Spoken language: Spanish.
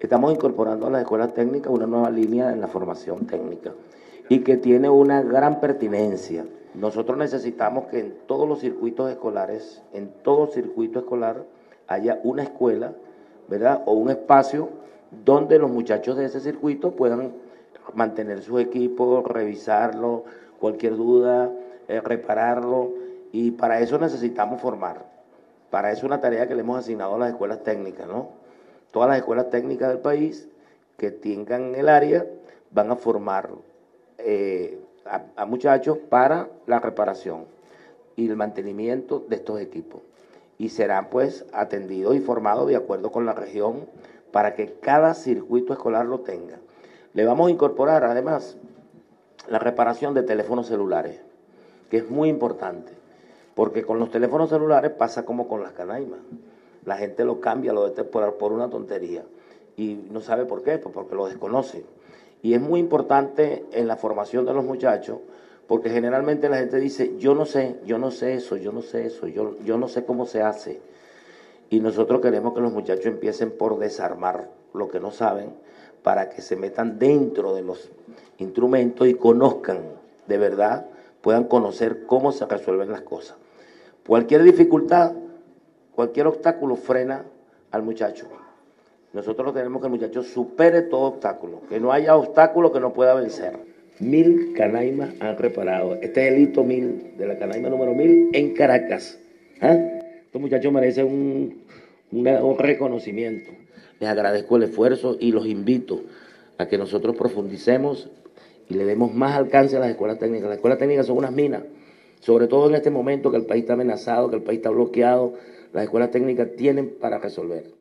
estamos incorporando a las escuelas técnicas una nueva línea en la formación técnica y que tiene una gran pertinencia. Nosotros necesitamos que en todos los circuitos escolares, en todo circuito escolar, haya una escuela, ¿verdad? O un espacio donde los muchachos de ese circuito puedan mantener su equipo, revisarlo, cualquier duda, eh, repararlo, y para eso necesitamos formar. Para eso es una tarea que le hemos asignado a las escuelas técnicas, ¿no? Todas las escuelas técnicas del país que tengan el área van a formar eh, a, muchachos para la reparación y el mantenimiento de estos equipos. Y serán pues atendidos y formados de acuerdo con la región para que cada circuito escolar lo tenga. Le vamos a incorporar además la reparación de teléfonos celulares, que es muy importante, porque con los teléfonos celulares pasa como con las canaimas. La gente lo cambia lo de por, por una tontería y no sabe por qué, pues porque lo desconoce. Y es muy importante en la formación de los muchachos, porque generalmente la gente dice, yo no sé, yo no sé eso, yo no sé eso, yo, yo no sé cómo se hace. Y nosotros queremos que los muchachos empiecen por desarmar lo que no saben para que se metan dentro de los instrumentos y conozcan de verdad, puedan conocer cómo se resuelven las cosas. Cualquier dificultad, cualquier obstáculo frena al muchacho. Nosotros tenemos que el muchacho supere todo obstáculo, que no haya obstáculo que no pueda vencer. Mil canaimas han reparado. Este es el hito mil de la canaima número mil en Caracas. ¿Ah? Estos muchachos merecen un, un reconocimiento. Les agradezco el esfuerzo y los invito a que nosotros profundicemos y le demos más alcance a las escuelas técnicas. Las escuelas técnicas son unas minas, sobre todo en este momento que el país está amenazado, que el país está bloqueado. Las escuelas técnicas tienen para resolver.